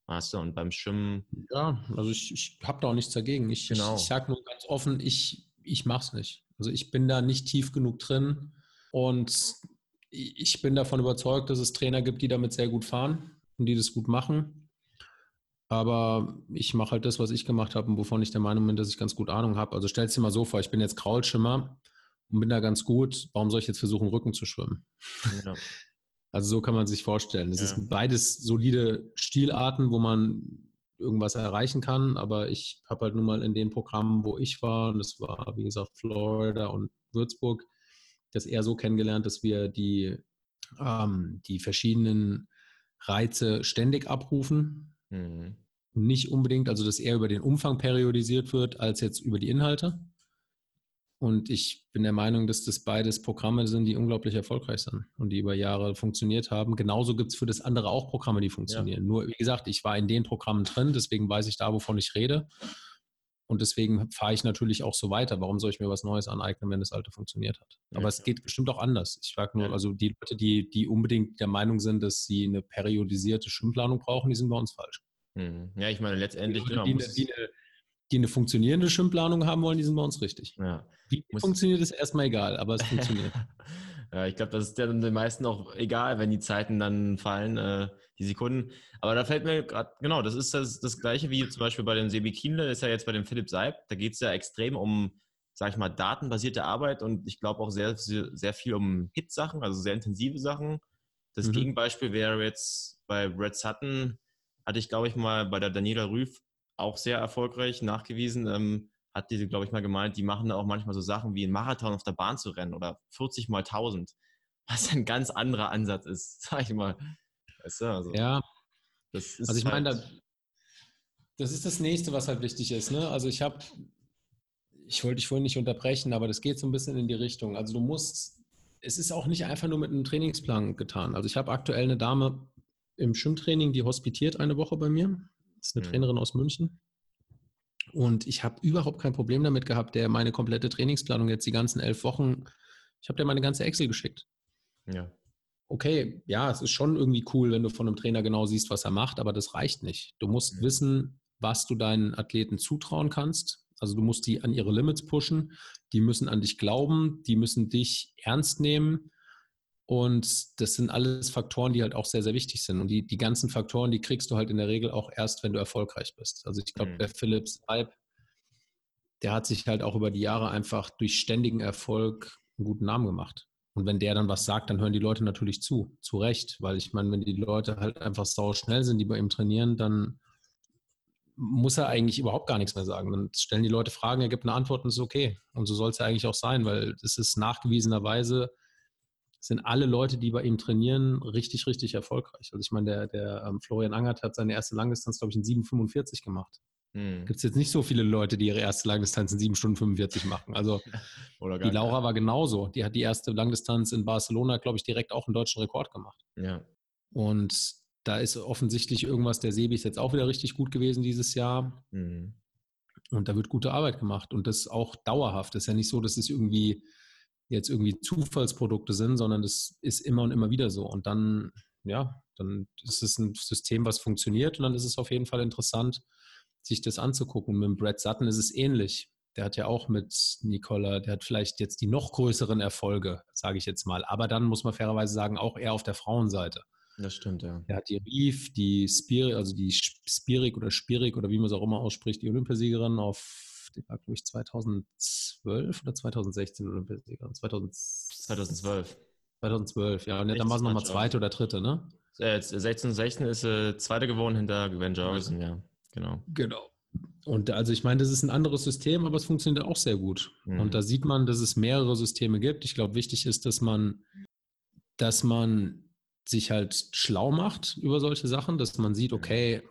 weißt du, und beim Schwimmen. Ja, also ich, ich habe da auch nichts dagegen. Ich, genau. ich, ich sage nur ganz offen, ich, ich mache es nicht. Also ich bin da nicht tief genug drin und ich bin davon überzeugt, dass es Trainer gibt, die damit sehr gut fahren und die das gut machen. Aber ich mache halt das, was ich gemacht habe und wovon ich der Meinung bin, dass ich ganz gut Ahnung habe. Also stell dir mal so vor, ich bin jetzt Kraulschimmer und bin da ganz gut. Warum soll ich jetzt versuchen, Rücken zu schwimmen? Ja. [LAUGHS] Also so kann man sich vorstellen. Es ja. ist beides solide Stilarten, wo man irgendwas erreichen kann. Aber ich habe halt nun mal in den Programmen, wo ich war, und das war, wie gesagt, Florida und Würzburg, das eher so kennengelernt, dass wir die, ähm, die verschiedenen Reize ständig abrufen. Mhm. Nicht unbedingt, also dass eher über den Umfang periodisiert wird, als jetzt über die Inhalte. Und ich bin der Meinung, dass das beides Programme sind, die unglaublich erfolgreich sind und die über Jahre funktioniert haben. Genauso gibt es für das andere auch Programme, die funktionieren. Ja. Nur, wie gesagt, ich war in den Programmen drin, deswegen weiß ich da, wovon ich rede. Und deswegen fahre ich natürlich auch so weiter. Warum soll ich mir was Neues aneignen, wenn das alte funktioniert hat? Aber ja. es geht bestimmt auch anders. Ich frage nur, also die Leute, die, die unbedingt der Meinung sind, dass sie eine periodisierte Schwimmplanung brauchen, die sind bei uns falsch. Mhm. Ja, ich meine, letztendlich. Die, genau, die, die, eine, die, eine, funktionierende Schwimmplanung haben wollen, die sind bei uns richtig. Ja. Wie funktioniert, ist erstmal egal, aber es funktioniert. [LAUGHS] ja, ich glaube, das ist ja dann den meisten auch egal, wenn die Zeiten dann fallen, äh, die Sekunden. Aber da fällt mir gerade, genau, das ist das, das Gleiche wie zum Beispiel bei dem Sebi Kienle, ist ja jetzt bei dem Philipp Seib. Da geht es ja extrem um, sag ich mal, datenbasierte Arbeit und ich glaube auch sehr, sehr viel um Hit-Sachen, also sehr intensive Sachen. Das mhm. Gegenbeispiel wäre jetzt bei Brad Sutton, hatte ich, glaube ich, mal bei der Daniela Rüff auch sehr erfolgreich nachgewiesen. Ähm, hat diese, glaube ich, mal gemeint, die machen da auch manchmal so Sachen wie einen Marathon auf der Bahn zu rennen oder 40 mal 1000, was ein ganz anderer Ansatz ist, [LAUGHS] sag ich mal. Weißt du, also, ja. also ich halt meine, da, das ist das nächste, was halt wichtig ist. Ne? Also ich habe, ich wollte dich vorhin nicht unterbrechen, aber das geht so ein bisschen in die Richtung. Also du musst, es ist auch nicht einfach nur mit einem Trainingsplan getan. Also ich habe aktuell eine Dame im Schwimmtraining, die hospitiert eine Woche bei mir. Das ist eine mhm. Trainerin aus München. Und ich habe überhaupt kein Problem damit gehabt, der meine komplette Trainingsplanung jetzt die ganzen elf Wochen, ich habe dir meine ganze Excel geschickt. Ja. Okay, ja, es ist schon irgendwie cool, wenn du von einem Trainer genau siehst, was er macht, aber das reicht nicht. Du musst mhm. wissen, was du deinen Athleten zutrauen kannst. Also du musst die an ihre Limits pushen, die müssen an dich glauben, die müssen dich ernst nehmen und das sind alles Faktoren, die halt auch sehr, sehr wichtig sind. Und die, die ganzen Faktoren, die kriegst du halt in der Regel auch erst, wenn du erfolgreich bist. Also ich glaube, mhm. der Philips Hype, der hat sich halt auch über die Jahre einfach durch ständigen Erfolg einen guten Namen gemacht. Und wenn der dann was sagt, dann hören die Leute natürlich zu, zu Recht, weil ich meine, wenn die Leute halt einfach sau schnell sind, die bei ihm trainieren, dann muss er eigentlich überhaupt gar nichts mehr sagen. Dann stellen die Leute Fragen, er gibt eine Antwort und es ist okay. Und so soll es ja eigentlich auch sein, weil es ist nachgewiesenerweise, sind alle Leute, die bei ihm trainieren, richtig, richtig erfolgreich. Also ich meine, der, der ähm, Florian Angert hat seine erste Langdistanz, glaube ich, in 7,45 gemacht. Hm. Gibt es jetzt nicht so viele Leute, die ihre erste Langdistanz in 7 Stunden 45 machen. Also [LAUGHS] die Laura nicht. war genauso. Die hat die erste Langdistanz in Barcelona, glaube ich, direkt auch einen deutschen Rekord gemacht. Ja. Und da ist offensichtlich irgendwas, der Sebi ist jetzt auch wieder richtig gut gewesen dieses Jahr. Mhm. Und da wird gute Arbeit gemacht. Und das auch dauerhaft. Das ist ja nicht so, dass es irgendwie jetzt irgendwie Zufallsprodukte sind, sondern das ist immer und immer wieder so. Und dann, ja, dann ist es ein System, was funktioniert. Und dann ist es auf jeden Fall interessant, sich das anzugucken. Mit Brad Sutton ist es ähnlich. Der hat ja auch mit Nicola, der hat vielleicht jetzt die noch größeren Erfolge, sage ich jetzt mal. Aber dann muss man fairerweise sagen, auch eher auf der Frauenseite. Das stimmt, ja. Er hat die Rief, die Spirik, also die Spirik oder Spirik oder wie man es auch immer ausspricht, die Olympiasiegerin auf, die war glaube ich 2012 oder 2016 Olympiasiegerin? 2012. 2012, ja. Und dann war es nochmal zweite oder dritte, ne? 16 16 ist äh, zweite geworden hinter Gwen Jorgensen, ja. Genau. Genau. Und also ich meine, das ist ein anderes System, aber es funktioniert auch sehr gut. Mhm. Und da sieht man, dass es mehrere Systeme gibt. Ich glaube, wichtig ist, dass man, dass man sich halt schlau macht über solche Sachen, dass man sieht, okay,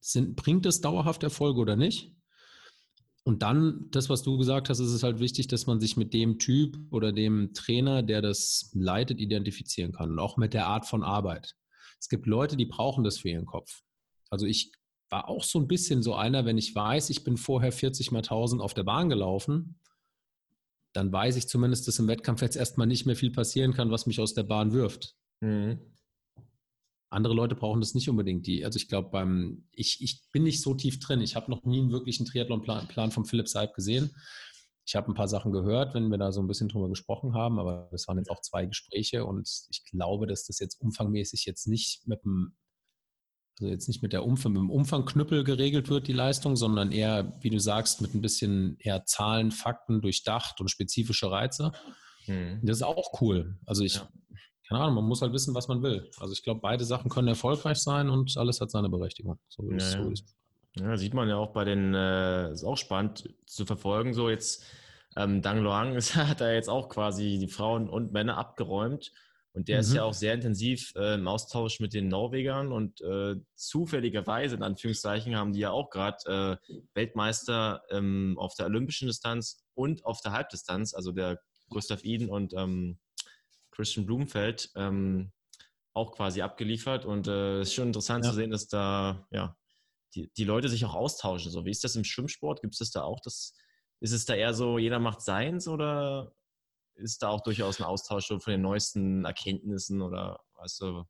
sind, bringt es dauerhaft Erfolge oder nicht? Und dann, das, was du gesagt hast, ist es halt wichtig, dass man sich mit dem Typ oder dem Trainer, der das leitet, identifizieren kann und auch mit der Art von Arbeit. Es gibt Leute, die brauchen das für ihren Kopf. Also ich war auch so ein bisschen so einer, wenn ich weiß, ich bin vorher 40 mal 1000 auf der Bahn gelaufen, dann weiß ich zumindest, dass im Wettkampf jetzt erstmal nicht mehr viel passieren kann, was mich aus der Bahn wirft. Mhm. Andere Leute brauchen das nicht unbedingt. Die, also ich glaube, beim, ich, ich bin nicht so tief drin. Ich habe noch nie einen wirklichen Triathlon-Plan Plan von Philipp Seib gesehen. Ich habe ein paar Sachen gehört, wenn wir da so ein bisschen drüber gesprochen haben, aber das waren jetzt auch zwei Gespräche und ich glaube, dass das jetzt umfangmäßig jetzt nicht mit dem also jetzt nicht mit, der Umfang, mit dem Umfangknüppel geregelt wird, die Leistung, sondern eher, wie du sagst, mit ein bisschen eher Zahlen, Fakten durchdacht und spezifische Reize. Mhm. Das ist auch cool. Also ich, ja. Keine Ahnung, man muss halt wissen, was man will. Also ich glaube, beide Sachen können erfolgreich sein und alles hat seine Berechtigung. So ja, so ja, sieht man ja auch bei den, äh, ist auch spannend zu verfolgen. So jetzt, ähm, Dang Loang [LAUGHS] hat da jetzt auch quasi die Frauen und Männer abgeräumt und der mhm. ist ja auch sehr intensiv äh, im Austausch mit den Norwegern und äh, zufälligerweise, in Anführungszeichen, haben die ja auch gerade äh, Weltmeister ähm, auf der olympischen Distanz und auf der Halbdistanz, also der Gustav Iden und ähm, Christian Blumenfeld, ähm, auch quasi abgeliefert. Und es äh, ist schon interessant ja. zu sehen, dass da ja, die, die Leute sich auch austauschen. So, wie ist das im Schwimmsport? Gibt es das da auch? Das, ist es da eher so, jeder macht seins oder ist da auch durchaus ein Austausch von den neuesten Erkenntnissen oder weißt du?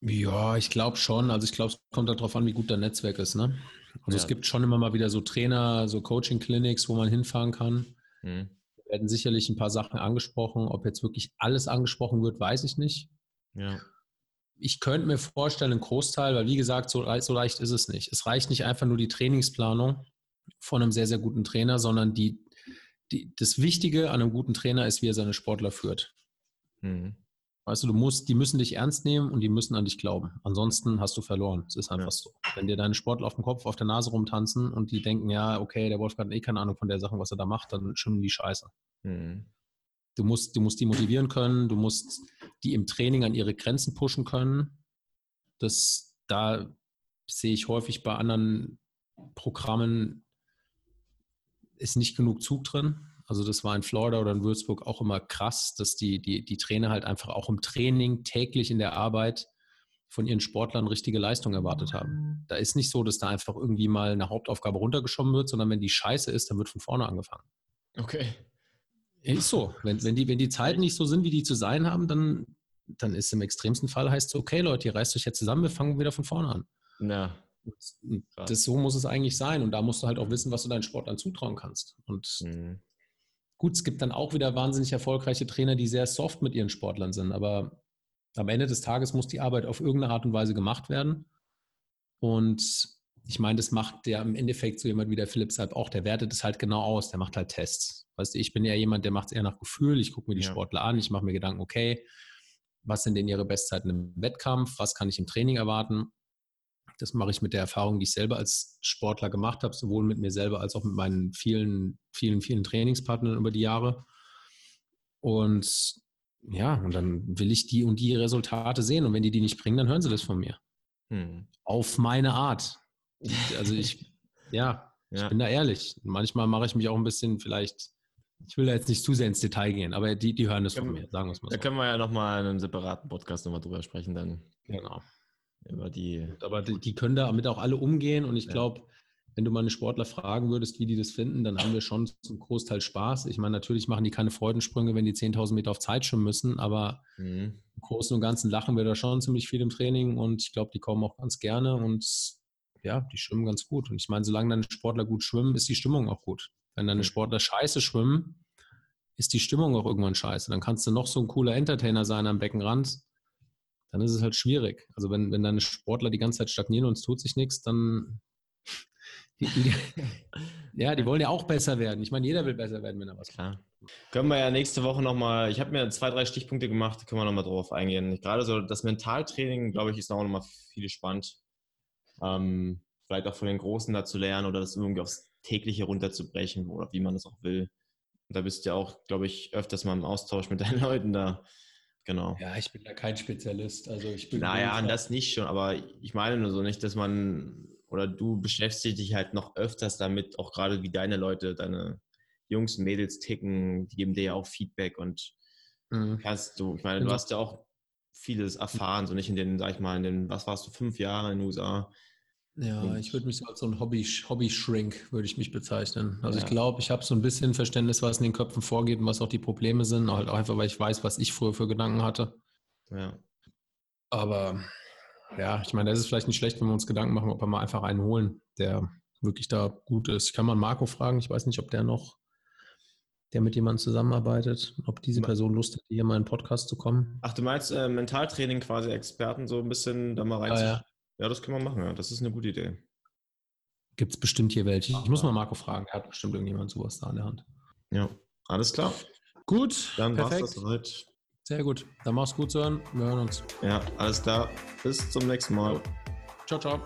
Ja, ich glaube schon. Also ich glaube, es kommt darauf an, wie gut dein Netzwerk ist. Ne? Also ja. es gibt schon immer mal wieder so Trainer, so Coaching-Clinics, wo man hinfahren kann. Hm. Werden sicherlich ein paar Sachen angesprochen. Ob jetzt wirklich alles angesprochen wird, weiß ich nicht. Ja. Ich könnte mir vorstellen, ein Großteil, weil wie gesagt, so, so leicht ist es nicht. Es reicht nicht einfach nur die Trainingsplanung von einem sehr, sehr guten Trainer, sondern die die, das Wichtige an einem guten Trainer ist, wie er seine Sportler führt. Mhm. Weißt du, du musst, die müssen dich ernst nehmen und die müssen an dich glauben. Ansonsten hast du verloren. Es ist einfach ja. so. Wenn dir deine Sportler auf dem Kopf, auf der Nase rumtanzen und die denken, ja, okay, der Wolfgang hat eh keine Ahnung von der Sache, was er da macht, dann schwimmen die Scheiße. Mhm. Du musst, du musst die motivieren können, du musst die im Training an ihre Grenzen pushen können. Das, da sehe ich häufig bei anderen Programmen ist nicht genug Zug drin. Also das war in Florida oder in Würzburg auch immer krass, dass die, die, die Trainer halt einfach auch im Training täglich in der Arbeit von ihren Sportlern richtige Leistung erwartet haben. Da ist nicht so, dass da einfach irgendwie mal eine Hauptaufgabe runtergeschoben wird, sondern wenn die scheiße ist, dann wird von vorne angefangen. Okay. Ist so. Wenn, wenn, die, wenn die Zeiten nicht so sind, wie die zu sein haben, dann, dann ist im extremsten Fall heißt es, okay, Leute, ihr reißt euch jetzt zusammen, wir fangen wieder von vorne an. Ja. Das, so muss es eigentlich sein. Und da musst du halt auch wissen, was du deinen Sportlern zutrauen kannst. Und mhm. Gut, es gibt dann auch wieder wahnsinnig erfolgreiche Trainer, die sehr soft mit ihren Sportlern sind. Aber am Ende des Tages muss die Arbeit auf irgendeine Art und Weise gemacht werden. Und ich meine, das macht der im Endeffekt so jemand wie der Philipp Seib auch, der wertet es halt genau aus, der macht halt Tests. Weißt du, ich bin eher jemand, der macht es eher nach Gefühl, ich gucke mir die ja. Sportler an, ich mache mir Gedanken, okay, was sind denn ihre Bestzeiten im Wettkampf, was kann ich im Training erwarten. Das mache ich mit der Erfahrung, die ich selber als Sportler gemacht habe, sowohl mit mir selber als auch mit meinen vielen, vielen, vielen Trainingspartnern über die Jahre. Und ja, und dann will ich die und die Resultate sehen. Und wenn die die nicht bringen, dann hören sie das von mir. Hm. Auf meine Art. Also ich, ja, [LAUGHS] ja, ich bin da ehrlich. Manchmal mache ich mich auch ein bisschen vielleicht, ich will da jetzt nicht zu sehr ins Detail gehen, aber die, die hören das von mir, sagen wir es mal so. Da können wir ja nochmal in einem separaten Podcast nochmal drüber sprechen dann. Genau. Über die. Aber die, die können damit auch alle umgehen und ich ja. glaube, wenn du mal eine Sportler fragen würdest, wie die das finden, dann haben wir schon zum Großteil Spaß. Ich meine, natürlich machen die keine Freudensprünge, wenn die 10.000 Meter auf Zeit schwimmen müssen, aber mhm. im Großen und Ganzen lachen wir da schon ziemlich viel im Training und ich glaube, die kommen auch ganz gerne und ja, die schwimmen ganz gut. Und ich meine, solange deine Sportler gut schwimmen, ist die Stimmung auch gut. Wenn deine Sportler scheiße schwimmen, ist die Stimmung auch irgendwann scheiße. Dann kannst du noch so ein cooler Entertainer sein am Beckenrand, dann ist es halt schwierig. Also wenn, wenn deine Sportler die ganze Zeit stagnieren und es tut sich nichts, dann [LAUGHS] die, die, [LAUGHS] ja, die wollen ja auch besser werden. Ich meine, jeder will besser werden, wenn er was Klar. Können wir ja nächste Woche nochmal, ich habe mir zwei, drei Stichpunkte gemacht, können wir nochmal drauf eingehen. Gerade so das Mentaltraining, glaube ich, ist auch nochmal viel spannend. Ähm, vielleicht auch von den Großen da zu lernen oder das irgendwie aufs tägliche runterzubrechen oder wie man das auch will. Und da bist du ja auch, glaube ich, öfters mal im Austausch mit deinen [LAUGHS] Leuten da. Genau. Ja, ich bin da kein Spezialist. Also ich bin naja, das nicht schon, aber ich meine nur so nicht, dass man oder du beschäftigst dich halt noch öfters damit, auch gerade wie deine Leute, deine Jungs und Mädels ticken, die geben dir ja auch Feedback und mhm. hast du, ich meine, du hast ja auch vieles erfahren, so nicht in den, sag ich mal, in den, was warst du, fünf Jahre in den USA, ja, und ich würde mich so als so ein Hobby, Hobby-Shrink, würde ich mich bezeichnen. Also ja. ich glaube, ich habe so ein bisschen Verständnis, was in den Köpfen vorgeht und was auch die Probleme sind. Halt auch einfach, weil ich weiß, was ich früher für Gedanken hatte. Ja. Aber ja, ich meine, das ist vielleicht nicht schlecht, wenn wir uns Gedanken machen, ob wir mal einfach einen holen, der wirklich da gut ist. Ich kann mal Marco fragen, ich weiß nicht, ob der noch, der mit jemandem zusammenarbeitet, ob diese Person Lust hat, hier mal in den Podcast zu kommen. Ach, du meinst äh, Mentaltraining quasi Experten so ein bisschen da mal rein? Ja, ja. Ja, das können wir machen, ja. Das ist eine gute Idee. Gibt es bestimmt hier welche. Ich muss mal Marco fragen. Er hat bestimmt irgendjemand sowas da in der Hand. Ja, alles klar. Gut, dann perfekt. war's das soweit. Sehr gut. Dann mach's gut, Sören. Wir hören uns. Ja, alles klar. Bis zum nächsten Mal. Ciao, ciao.